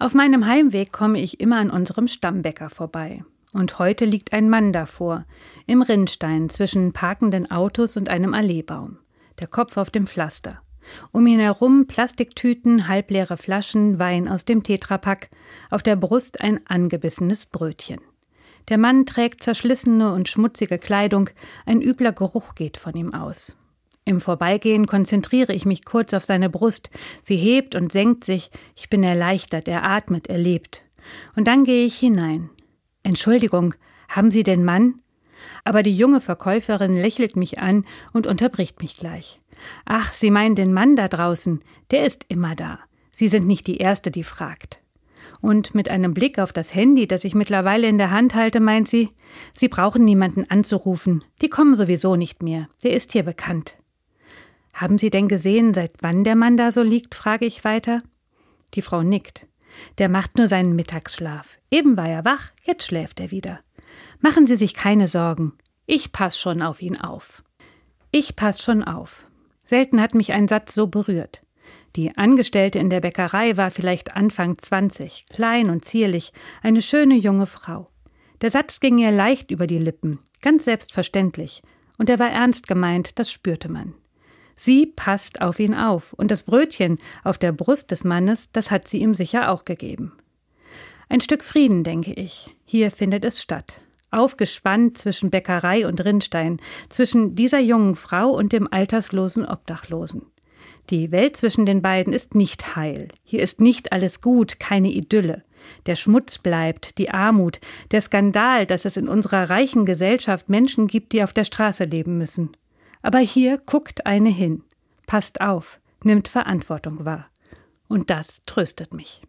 Auf meinem Heimweg komme ich immer an unserem Stammbäcker vorbei. Und heute liegt ein Mann davor, im Rinnstein zwischen parkenden Autos und einem Alleebaum, der Kopf auf dem Pflaster. Um ihn herum Plastiktüten, halbleere Flaschen, Wein aus dem Tetrapack, auf der Brust ein angebissenes Brötchen. Der Mann trägt zerschlissene und schmutzige Kleidung, ein übler Geruch geht von ihm aus. Im Vorbeigehen konzentriere ich mich kurz auf seine Brust. Sie hebt und senkt sich. Ich bin erleichtert, er atmet, er lebt. Und dann gehe ich hinein. Entschuldigung, haben Sie den Mann? Aber die junge Verkäuferin lächelt mich an und unterbricht mich gleich. Ach, Sie meinen den Mann da draußen, der ist immer da. Sie sind nicht die Erste, die fragt. Und mit einem Blick auf das Handy, das ich mittlerweile in der Hand halte, meint sie, Sie brauchen niemanden anzurufen, die kommen sowieso nicht mehr, der ist hier bekannt. Haben Sie denn gesehen, seit wann der Mann da so liegt? frage ich weiter. Die Frau nickt. Der macht nur seinen Mittagsschlaf. Eben war er wach, jetzt schläft er wieder. Machen Sie sich keine Sorgen. Ich pass schon auf ihn auf. Ich pass schon auf. Selten hat mich ein Satz so berührt. Die Angestellte in der Bäckerei war vielleicht Anfang zwanzig, klein und zierlich, eine schöne junge Frau. Der Satz ging ihr leicht über die Lippen, ganz selbstverständlich, und er war ernst gemeint, das spürte man. Sie passt auf ihn auf, und das Brötchen auf der Brust des Mannes, das hat sie ihm sicher auch gegeben. Ein Stück Frieden, denke ich. Hier findet es statt. Aufgespannt zwischen Bäckerei und Rinnstein, zwischen dieser jungen Frau und dem alterslosen Obdachlosen. Die Welt zwischen den beiden ist nicht heil. Hier ist nicht alles gut, keine Idylle. Der Schmutz bleibt, die Armut, der Skandal, dass es in unserer reichen Gesellschaft Menschen gibt, die auf der Straße leben müssen. Aber hier guckt eine hin, passt auf, nimmt Verantwortung wahr. Und das tröstet mich.